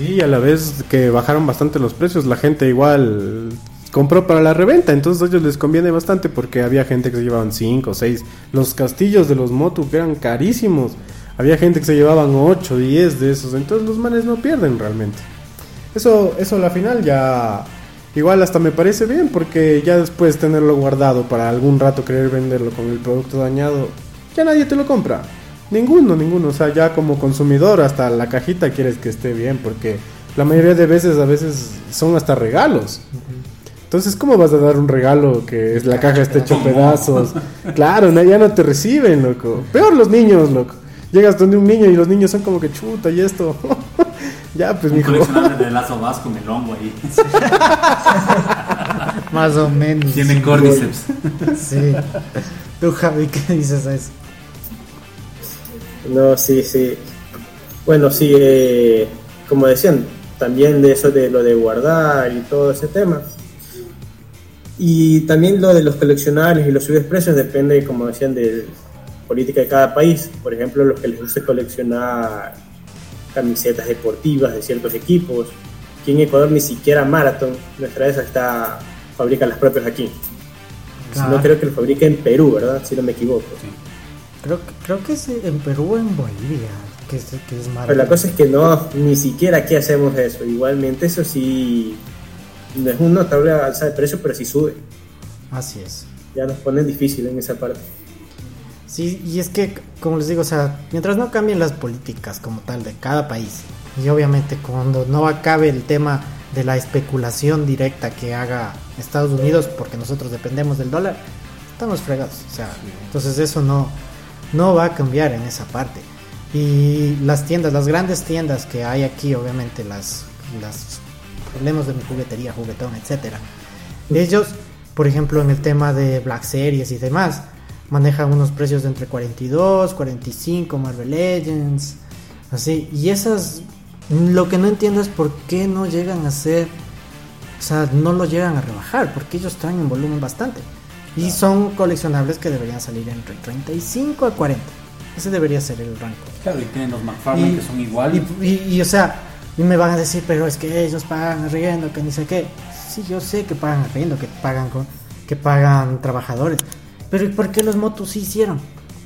Sí, a la vez que bajaron bastante los precios, la gente igual compró para la reventa, entonces a ellos les conviene bastante porque había gente que se llevaban 5 o 6. Los castillos de los Motu que eran carísimos, había gente que se llevaban 8, 10 de esos, entonces los manes no pierden realmente. Eso, eso a la final ya igual hasta me parece bien porque ya después tenerlo guardado para algún rato querer venderlo con el producto dañado, ya nadie te lo compra. Ninguno, ninguno. O sea, ya como consumidor, hasta la cajita quieres que esté bien, porque la mayoría de veces, a veces son hasta regalos. Entonces, ¿cómo vas a dar un regalo que es la caja esté hecho pedazos? Claro, no, ya no te reciben, loco. Peor los niños, loco. Llegas donde un niño y los niños son como que chuta y esto. ya, pues, mijo. coleccionable de lazo vasco melongo ahí. Más o menos. Tienen córdiceps. Sí. Tú, Javi, ¿qué dices a eso? No, sí, sí. Bueno, sí, eh, como decían, también de eso de lo de guardar y todo ese tema. Y también lo de los coleccionables y los subidos precios depende, como decían, de política de cada país. Por ejemplo, los que les gusta coleccionar camisetas deportivas de ciertos equipos. Aquí en Ecuador ni siquiera Marathon, nuestra esa está, fabrica las propias aquí. Si Ah. no creo que lo fabrica en Perú, ¿verdad? Si no me equivoco. Creo, que- creo que es en Perú o en Bolivia, que es, que es malo. Pero la cosa es que no, ni siquiera aquí hacemos eso. Igualmente, eso sí, no es un notable alza de precio, pero sí sube. Así es. Ya nos ponen difícil en esa parte. Sí, y es que, como les digo, o sea, mientras no cambien las políticas como tal de cada país, y obviamente cuando no acabe el tema de la especulación directa que haga Estados Unidos, porque nosotros dependemos del dólar, estamos fregados. O sea, entonces eso no, no va a cambiar en esa parte. Y las tiendas, las grandes tiendas que hay aquí, obviamente las, las hablemos de mi juguetería, juguetón, etcétera. Ellos, por ejemplo, en el tema de Black Series y demás, manejan unos precios de entre 42, 45, Marvel Legends, así. Y esas, lo que no entiendo es por qué no llegan a ser, o sea, no lo llegan a rebajar, porque ellos traen en volumen bastante. Y son coleccionables que deberían salir entre 35 a 40. Ese debería ser el rango. Claro, y tienen los McFarlane que son iguales. Y, y- y, o sea, y me van a decir, pero es que ellos pagan arriendo, que ni sé qué. Sí, yo sé que pagan arriendo, que pagan con, que pagan trabajadores. Pero ¿y por qué los motos sí hicieron?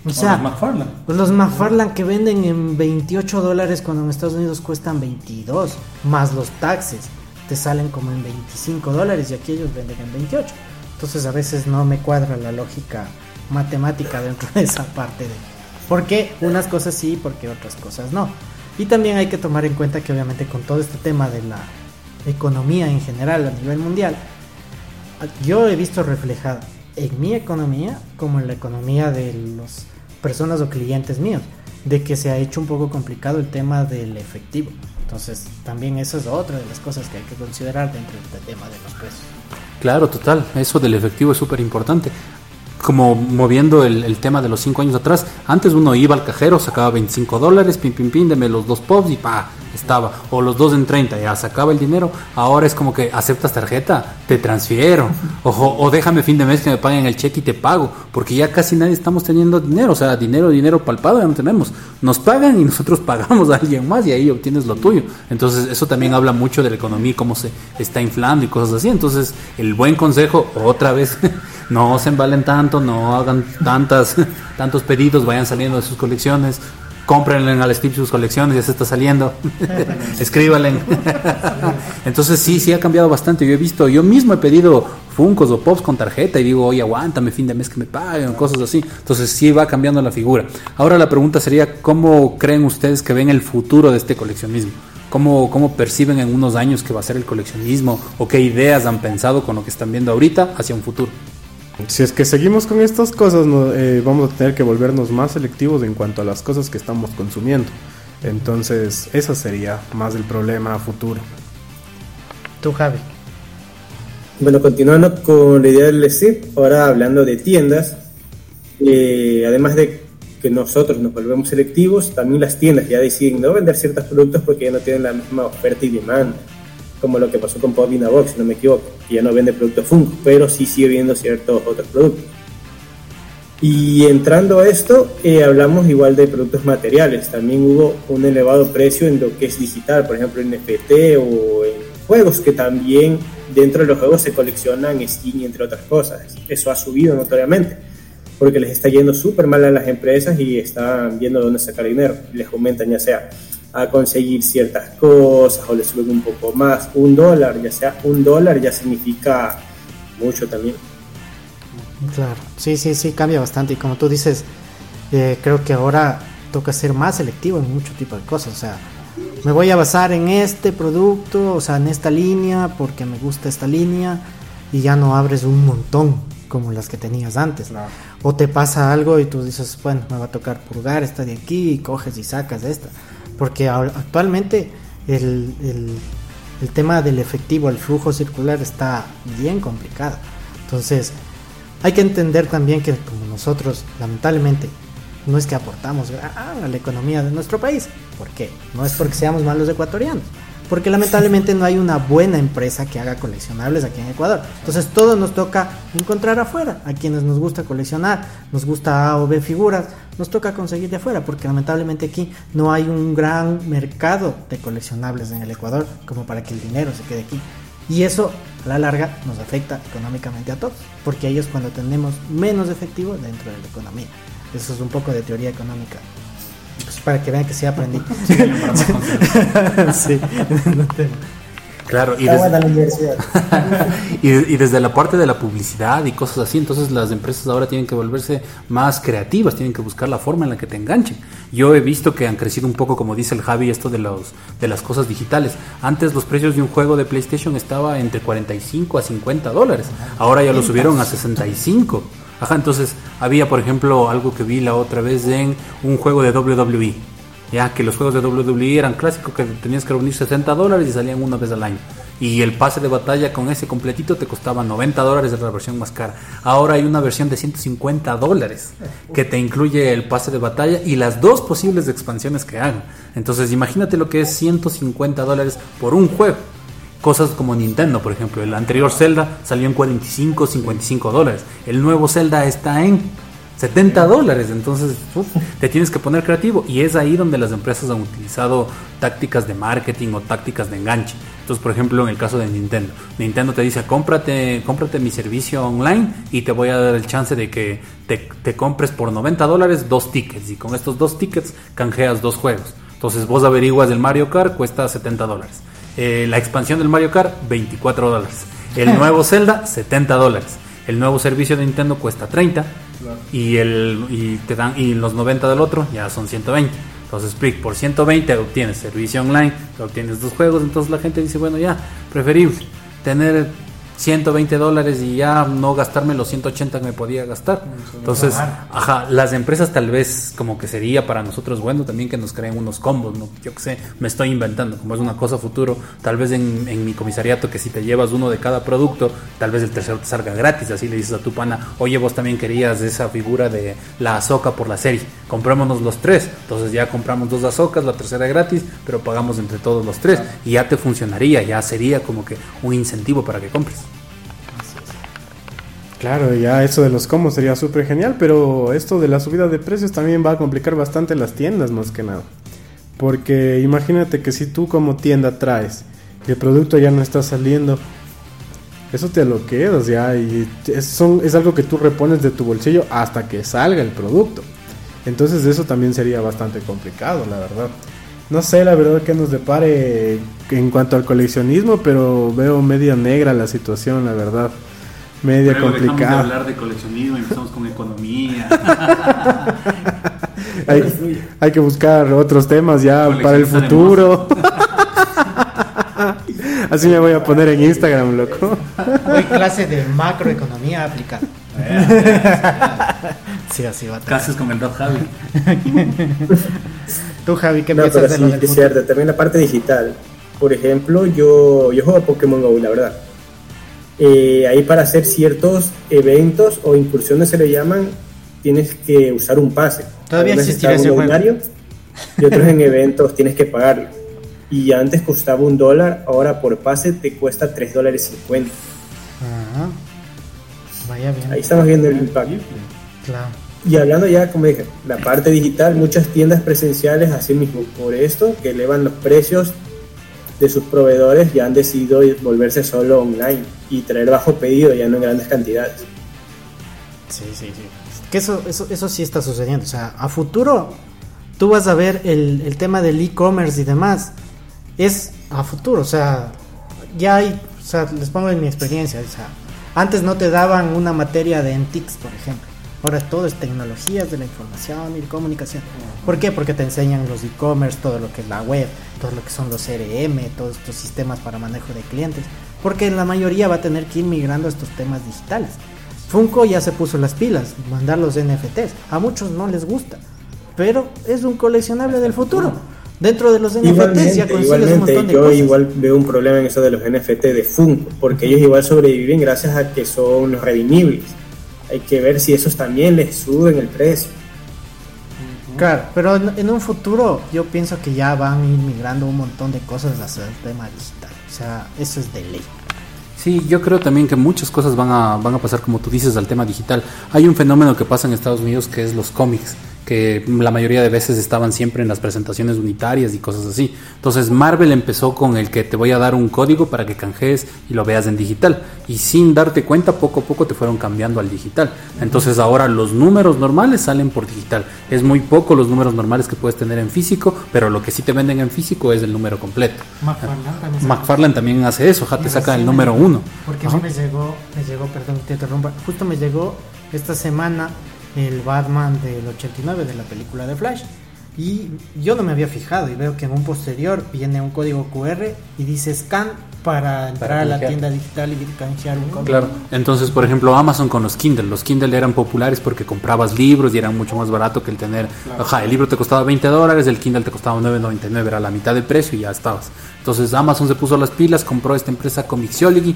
O O sea, los McFarlane. pues los McFarlane que venden en 28 dólares cuando en Estados Unidos cuestan 22, más los taxes, te salen como en 25 dólares y aquí ellos venden en 28. Entonces a veces no me cuadra la lógica matemática dentro de esa parte de por qué unas cosas sí por qué otras cosas no. Y también hay que tomar en cuenta que obviamente con todo este tema de la economía en general a nivel mundial, yo he visto reflejado en mi economía como en la economía de las personas o clientes míos, de que se ha hecho un poco complicado el tema del efectivo. Entonces, también eso es otra de las cosas que hay que considerar dentro del tema de los precios. Claro, total. Eso del efectivo es súper importante. Como moviendo el, el tema de los cinco años atrás, antes uno iba al cajero, sacaba 25 dólares, pim, pim, pim, deme los dos pops y pa, estaba. O los dos en 30, ya sacaba el dinero. Ahora es como que aceptas tarjeta, te transfiero. Ojo, o déjame fin de mes que me paguen el cheque y te pago. Porque ya casi nadie estamos teniendo dinero. O sea, dinero, dinero palpado ya no tenemos. Nos pagan y nosotros pagamos a alguien más y ahí obtienes lo tuyo. Entonces, eso también habla mucho de la economía y cómo se está inflando y cosas así. Entonces, el buen consejo, otra vez, no se embalen tanto, no hagan tantas, tantos pedidos, vayan saliendo de sus colecciones. Cómprenle al Steve sus colecciones, ya se está saliendo. Escríbanle. Entonces sí, sí ha cambiado bastante. Yo he visto, yo mismo he pedido Funcos o Pops con tarjeta y digo, oye, aguántame fin de mes que me paguen, cosas así. Entonces sí va cambiando la figura. Ahora la pregunta sería, ¿cómo creen ustedes que ven el futuro de este coleccionismo? ¿Cómo, ¿Cómo perciben en unos años que va a ser el coleccionismo? ¿O qué ideas han pensado con lo que están viendo ahorita hacia un futuro? Si es que seguimos con estas cosas, no, eh, vamos a tener que volvernos más selectivos en cuanto a las cosas que estamos consumiendo. Entonces, ese sería más el problema a futuro. Tú, Javi. Bueno, continuando con la idea del SIP, ahora hablando de tiendas, eh, además de que nosotros nos volvemos selectivos, también las tiendas ya deciden no vender ciertos productos porque ya no tienen la misma oferta y demanda, como lo que pasó con Pop Box, si no me equivoco, que ya no vende productos Funko, pero sí sigue viendo ciertos otros productos. Y entrando a esto, eh, hablamos igual de productos materiales. También hubo un elevado precio en lo que es digital, por ejemplo en NFT o en juegos, que también dentro de los juegos se coleccionan skin entre otras cosas. Eso ha subido notoriamente, porque les está yendo súper mal a las empresas y están viendo dónde sacar dinero. Les aumentan ya sea a conseguir ciertas cosas o les suben un poco más. Un dólar, ya sea un dólar, ya significa mucho también. Claro, sí, sí, sí, cambia bastante. Y como tú dices, eh, creo que ahora toca ser más selectivo en mucho tipo de cosas. O sea, me voy a basar en este producto, o sea, en esta línea, porque me gusta esta línea, y ya no abres un montón como las que tenías antes. O te pasa algo y tú dices, bueno, me va a tocar purgar esta de aquí, y coges y sacas esta. Porque actualmente el, el, tema del efectivo, el flujo circular está bien complicado. Entonces, hay que entender también que como nosotros, lamentablemente, no es que aportamos a la economía de nuestro país. ¿Por qué? No es porque seamos malos ecuatorianos. Porque lamentablemente no hay una buena empresa que haga coleccionables aquí en Ecuador. Entonces todo nos toca encontrar afuera. A quienes nos gusta coleccionar, nos gusta A o B figuras, nos toca conseguir de afuera. Porque lamentablemente aquí no hay un gran mercado de coleccionables en el Ecuador como para que el dinero se quede aquí. Y eso a la larga nos afecta económicamente a todos. Porque ellos cuando tenemos menos efectivo dentro de la economía. Eso es un poco de teoría económica. Para que vean que sí aprendí. sí, Claro, y desde, y, desde la parte de la publicidad y cosas así, entonces las empresas ahora tienen que volverse más creativas, tienen que buscar la forma en la que te enganchen. Yo he visto que han crecido un poco, como dice el Javi, esto de, los, de las cosas digitales. Antes los precios de un juego de PlayStation estaba entre 45 a 50 dólares, ahora ya lo subieron a 65. Entonces había, por ejemplo, algo que vi la otra vez en un juego de WWE. Ya que los juegos de WWE eran clásicos que tenías que reunir 60 dólares y salían una vez al año. Y el pase de batalla con ese completito te costaba 90 dólares, de la versión más cara. Ahora hay una versión de 150 dólares que te incluye el pase de batalla y las dos posibles expansiones que hagan. Entonces imagínate lo que es 150 dólares por un juego cosas como Nintendo, por ejemplo. El anterior Zelda salió en 45, 55 dólares. El nuevo Zelda está en 70 dólares. Entonces, te tienes que poner creativo. Y es ahí donde las empresas han utilizado tácticas de marketing o tácticas de enganche. Entonces, por ejemplo, en el caso de Nintendo, Nintendo te dice, cómprate, cómprate mi servicio online y te voy a dar el chance de que te, te compres por 90 dólares dos tickets. Y con estos dos tickets canjeas dos juegos. Entonces, vos averiguas el Mario Kart, cuesta 70 dólares. Eh, la expansión del Mario Kart, 24 dólares. El nuevo Zelda, 70 dólares. El nuevo servicio de Nintendo cuesta 30. Y, el, y, te dan, y los 90 del otro ya son 120. Entonces, por 120 obtienes servicio online, obtienes dos juegos. Entonces la gente dice, bueno, ya, preferible tener 120 dólares y ya no gastarme los 180 que me podía gastar. Entonces, ajá, las empresas tal vez como que sería para nosotros bueno también que nos creen unos combos, ¿no? Yo que sé, me estoy inventando, como es una cosa futuro, tal vez en, en mi comisariato que si te llevas uno de cada producto, tal vez el tercero te salga gratis, así le dices a tu pana, oye, vos también querías esa figura de la azoka por la serie, comprémonos los tres, entonces ya compramos dos azocas, la tercera gratis, pero pagamos entre todos los tres y ya te funcionaría, ya sería como que un incentivo para que compres. Claro, ya eso de los combos sería súper genial, pero esto de la subida de precios también va a complicar bastante las tiendas más que nada. Porque imagínate que si tú como tienda traes y el producto ya no está saliendo, eso te lo quedas ya y es, es algo que tú repones de tu bolsillo hasta que salga el producto. Entonces eso también sería bastante complicado, la verdad. No sé la verdad que nos depare en cuanto al coleccionismo, pero veo media negra la situación, la verdad media complicada. de hablar de coleccionismo y empezamos con economía. hay, que buscar otros temas ya para el futuro. Así me voy a poner en Instagram, loco. Hoy clase de macroeconomía aplicada. sí, así va. a Cases con el Javi. Tú, Javi, ¿qué No, piensas pero de sí, lo del es futuro? cierto. También la parte digital. Por ejemplo, yo, yo juego a Pokémon Go, la verdad. Eh, ahí para hacer ciertos eventos o incursiones se le llaman, tienes que usar un pase. Todavía existirá ese juego. Y otros en eventos tienes que pagarlo. Y antes costaba un dólar, ahora por pase te cuesta 3 dólares 50. Ajá. Vaya bien. Ahí estamos viendo el impacto. Claro. Y hablando ya, como dije, la parte digital, muchas tiendas presenciales, así mismo, por esto, que elevan los precios de sus proveedores, ya han decidido volverse solo online y traer bajo pedido, ya no en grandes cantidades. Sí, sí, sí. Que eso, eso, eso sí está sucediendo. O sea, a futuro tú vas a ver el, el tema del e-commerce y demás. Es a futuro. O sea, ya hay. O sea, les pongo en mi experiencia. O sea, antes no te daban una materia de NTICS, por ejemplo. Ahora todo es tecnologías de la información y comunicación. ¿Por qué? Porque te enseñan los e-commerce, todo lo que es la web, todo lo que son los CRM, todos estos sistemas para manejo de clientes. Porque la mayoría va a tener que ir migrando a estos temas digitales. Funko ya se puso las pilas, mandar los NFTs. A muchos no les gusta, pero es un coleccionable del futuro. Dentro de los NFTs ya consigues un montón de yo cosas. igual veo un problema en eso de los NFT de Funko, porque ellos igual sobreviven gracias a que son los redimibles. Hay que ver si esos también les suben el precio. Claro, pero en, un futuro yo pienso que ya van a ir migrando un montón de cosas hacia el tema digital. O sea, eso es de ley. Sí, yo creo también que muchas cosas van a, van a pasar, como tú dices, al tema digital. Hay un fenómeno que pasa en Estados Unidos que es los cómics, que la mayoría de veces estaban siempre en las presentaciones unitarias y cosas así. Entonces Marvel empezó con el que te voy a dar un código para que canjees y lo veas en digital. Y sin darte cuenta, poco a poco te fueron cambiando al digital. Entonces ahora los números normales salen por digital. Es muy poco los números normales que puedes tener en físico, pero lo que sí te venden en físico es el número completo. McFarlane también hace eso, ja, te saca el número uno. Porque me llegó, me llegó, perdón, te interrumpa, justo me llegó esta semana el Batman del 89 de la película de Flash. Y yo no me había fijado y veo que en un posterior viene un código QR y dice scan para entrar Para a la tienda digital y canjear un código. Claro, entonces por ejemplo Amazon con los Kindle, los Kindle eran populares porque comprabas libros y eran mucho más barato que el tener, ajá, el libro te costaba 20 dólares, el Kindle te costaba 9.99, era la mitad del precio y ya estabas. Entonces Amazon se puso las pilas, compró esta empresa Comixology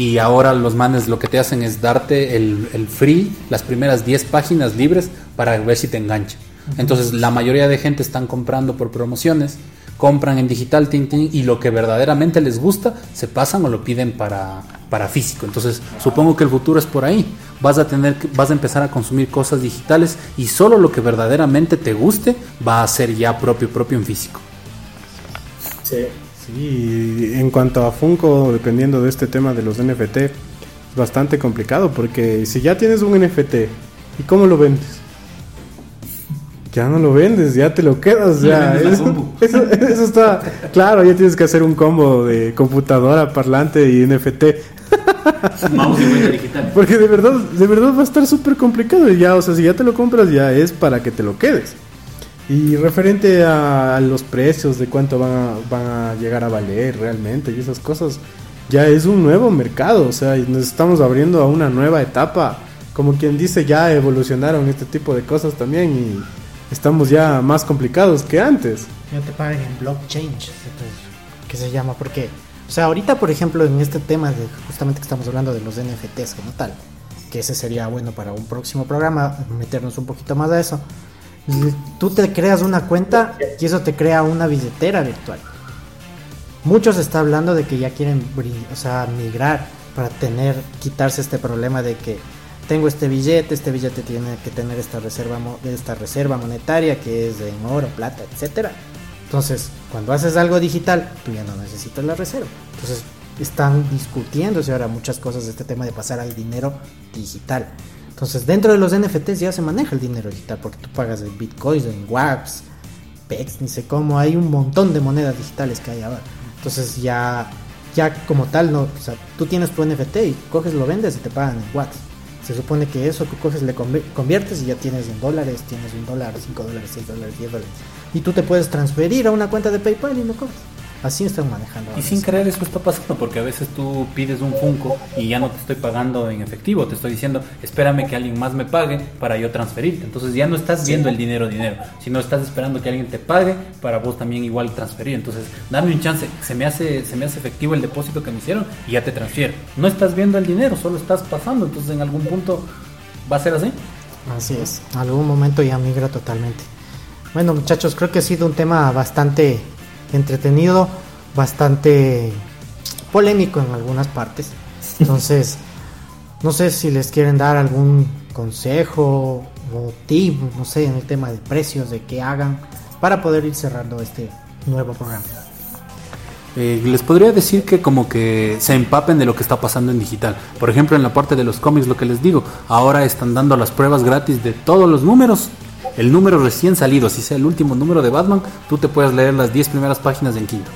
y ahora los manes lo que te hacen es darte el, el free, las primeras 10 páginas libres para ver si te engancha. Entonces la mayoría de gente están comprando por promociones, compran en digital tin, tin, y lo que verdaderamente les gusta se pasan o lo piden para, para físico. Entonces supongo que el futuro es por ahí. Vas a tener vas a empezar a consumir cosas digitales y solo lo que verdaderamente te guste va a ser ya propio propio en físico. Sí. Sí, en cuanto a Funko, dependiendo de este tema de los NFT, es bastante complicado porque si ya tienes un NFT, ¿y cómo lo vendes? Ya no lo vendes, ya te lo quedas, ya. Eso, combo. eso- eso está claro, ya tienes que hacer un combo de computadora, parlante y NFT. Mouse y digital. Porque de verdad, de verdad va a estar súper complicado ya, o sea, si ya te lo compras ya es para que te lo quedes. Y referente a, los precios, de cuánto van a, van a llegar a valer realmente y esas cosas, ya es un nuevo mercado, o sea, nos estamos abriendo a una nueva etapa. Como quien dice, ya evolucionaron este tipo de cosas también y estamos ya más complicados que antes. Ya te pagan en blockchain, que se llama, porque, o sea, ahorita, por ejemplo, en este tema de justamente que estamos hablando de los NFTs como tal, que ese sería bueno para un próximo programa, meternos un poquito más a eso. Tú te creas una cuenta y eso te crea una billetera virtual. Muchos está hablando de que ya quieren, o sea, migrar para tener, quitarse este problema de que tengo este billete, este billete tiene que tener esta reserva, esta reserva monetaria que es en oro, plata, etcétera. Entonces, cuando haces algo digital, tú ya no necesitas la reserva. Entonces, están discutiéndose ahora muchas cosas de este tema de pasar al dinero digital. Entonces, dentro de los NFTs ya se maneja el dinero digital porque tú pagas en bitcoins, en WAPs, PEX, ni sé cómo, hay un montón de monedas digitales que hay ahora. Entonces ya, ya como tal, no, o sea, tú tienes tu NFT y coges, lo vendes y te pagan en watts. Se supone que eso que coges le convi- conviertes y ya tienes en dólares, tienes un dólar, cinco dólares, seis dólares, diez dólares. Y tú te puedes transferir a una cuenta de PayPal y lo cobras. Así están manejando. Y sin creer eso está pasando, porque a veces tú pides un Funko y ya no te estoy pagando en efectivo, te estoy diciendo, espérame que alguien más me pague para yo transferirte. Entonces ya no estás viendo el dinero, dinero, sino estás esperando que alguien te pague para vos también igual transferir. Entonces, dame un chance, se me hace, se me hace efectivo el depósito que me hicieron y ya te transfiero. No estás viendo el dinero, solo estás pasando, entonces en algún punto va a ser así. Así es, algún momento ya migra totalmente. Bueno muchachos, creo que ha sido un tema bastante entretenido, bastante polémico en algunas partes. Entonces, no sé si les quieren dar algún consejo o tip, no sé, en el tema de precios, de qué hagan, para poder ir cerrando este nuevo programa. Eh, les podría decir que como que se empapen de lo que está pasando en digital. Por ejemplo, en la parte de los cómics, lo que les digo, ahora están dando las pruebas gratis de todos los números. El número recién salido, si sea el último número de Batman, tú te puedes leer las 10 primeras páginas en Kindle.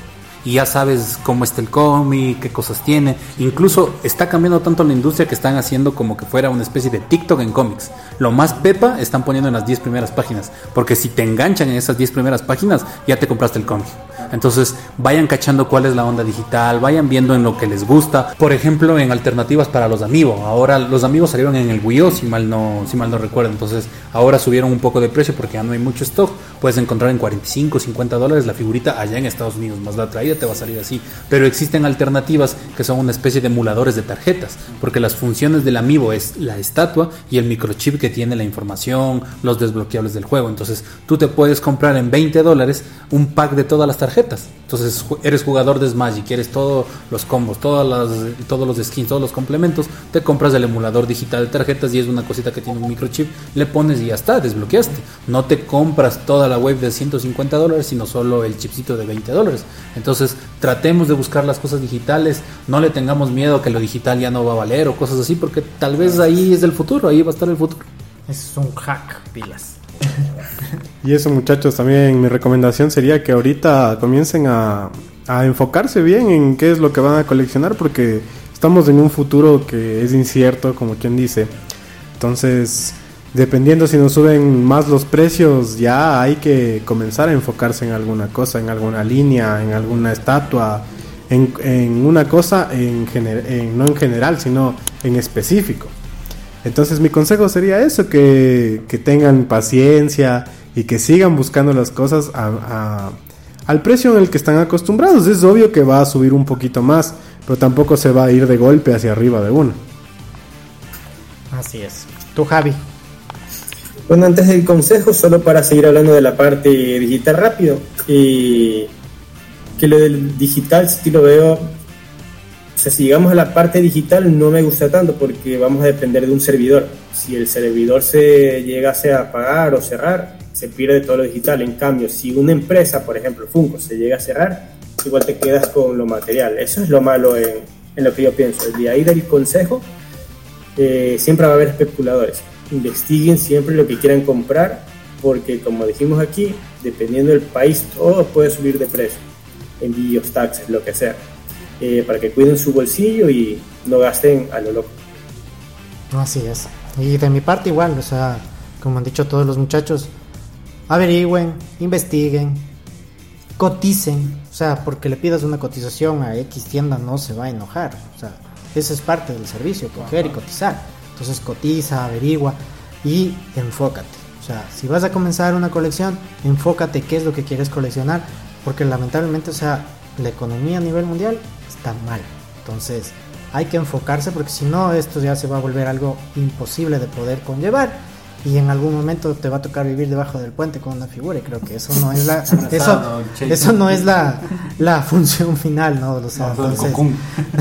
Y ya sabes cómo está el cómic, qué cosas tiene. Incluso está cambiando tanto la industria que están haciendo como que fuera una especie de TikTok en cómics. Lo más pepa están poniendo en las 10 primeras páginas. Porque si te enganchan en esas 10 primeras páginas, ya te compraste el cómic. Entonces vayan cachando cuál es la onda digital, vayan viendo en lo que les gusta. Por ejemplo, en alternativas para los amigos. Ahora los amigos salieron en el Wii U, si mal no, si mal no recuerdo. Entonces ahora subieron un poco de precio porque ya no hay mucho stock. Puedes encontrar en 45, 50 dólares la figurita allá en Estados Unidos. Más la traída te va a salir así. Pero existen alternativas que son una especie de emuladores de tarjetas. Porque las funciones del amiibo es la estatua y el microchip que tiene la información, los desbloqueables del juego. Entonces tú te puedes comprar en 20 dólares un pack de todas las tarjetas. Entonces eres jugador de Smash y quieres todos los combos, todas las, todos los skins, todos los complementos, te compras el emulador digital de tarjetas y es una cosita que tiene un microchip, le pones y ya está, desbloqueaste. No te compras toda la web de 150 dólares, sino solo el chipcito de 20 dólares. Entonces tratemos de buscar las cosas digitales, no le tengamos miedo que lo digital ya no va a valer o cosas así, porque tal vez ahí es el futuro, ahí va a estar el futuro. Es un hack, pilas. Y eso muchachos, también mi recomendación sería que ahorita comiencen a, enfocarse bien en qué es lo que van a coleccionar porque estamos en un futuro que es incierto, como quien dice. Entonces, dependiendo si nos suben más los precios, ya hay que comenzar a enfocarse en alguna cosa, en alguna línea, en alguna estatua, en, una cosa, en en- no en general, sino en específico. Entonces mi consejo sería eso, que, que tengan paciencia y que sigan buscando las cosas a- a- al precio en el que están acostumbrados. Es obvio que va a subir un poquito más, pero tampoco se va a ir de golpe hacia arriba de uno. Así es. Tú, Javi. Bueno, antes del consejo, solo para seguir hablando de la parte digital rápido, y que lo del digital sí lo veo, sea, si llegamos a la parte digital no me gusta tanto porque vamos a depender de un servidor. Si el servidor se llegase a apagar o cerrar, se pierde todo lo digital. En cambio, si una empresa, por ejemplo, Funko, se llega a cerrar, igual te quedas con lo material. Eso es lo malo en, lo que yo pienso. De ahí del consejo, eh, siempre va a haber especuladores. Investiguen siempre lo que quieran comprar, porque como dijimos aquí, dependiendo del país, todo puede subir de precio. Envíos, taxes, lo que sea. Eh, para que cuiden su bolsillo y no gasten a lo loco. Así es. Y de mi parte igual, o sea, como han dicho todos los muchachos, averigüen, investiguen, coticen, o sea, porque le pidas una cotización a X tienda no se va a enojar, o sea, esa es parte del servicio, coger y cotizar. Entonces cotiza, averigua y enfócate. O sea, si vas a comenzar una colección, enfócate qué es lo que quieres coleccionar, porque lamentablemente, o sea, la economía a nivel mundial está mal. Entonces, hay que enfocarse porque si no, esto ya se va a volver algo imposible de poder conllevar. Y en algún momento te va a tocar vivir debajo del puente con una figura y creo que eso no es la eso, eso no es la, la función final, ¿no? O sea, entonces,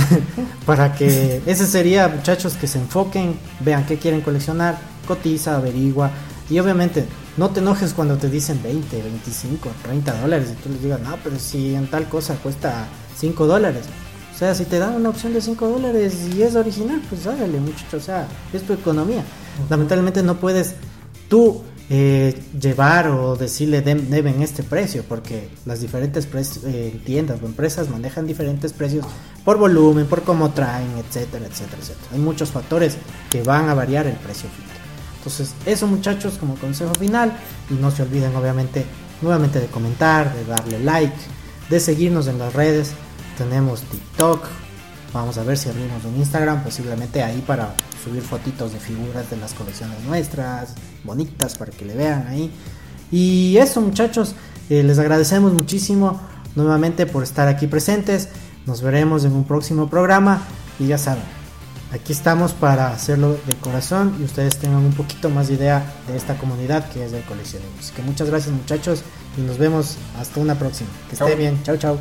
para que ese sería muchachos que se enfoquen, vean qué quieren coleccionar, cotiza, averigua y obviamente no te enojes cuando te dicen 20, 25, 30 dólares y tú les digas, no, pero si en tal cosa cuesta 5 dólares. O sea, si te dan una opción de 5 dólares y es original, pues hágale muchacho, o sea, es tu economía. Lamentablemente no puedes tú eh, llevar o decirle deben este precio porque las diferentes eh, tiendas o empresas manejan diferentes precios por volumen, por cómo traen, etcétera, etcétera, etcétera. Hay muchos factores que van a variar el precio final. Entonces, eso muchachos como consejo final y no se olviden obviamente nuevamente de comentar, de darle like, de seguirnos en las redes. Tenemos TikTok. Vamos a ver si abrimos un Instagram, posiblemente ahí para subir fotitos de figuras de las colecciones nuestras, bonitas para que le vean ahí. Y eso muchachos, eh, les agradecemos muchísimo nuevamente por estar aquí presentes. Nos veremos en un próximo programa y ya saben, aquí estamos para hacerlo de corazón y ustedes tengan un poquito más de idea de esta comunidad que es del coleccionismo. Así que muchas gracias muchachos y nos vemos hasta una próxima. Que esté bien. Chao, chao.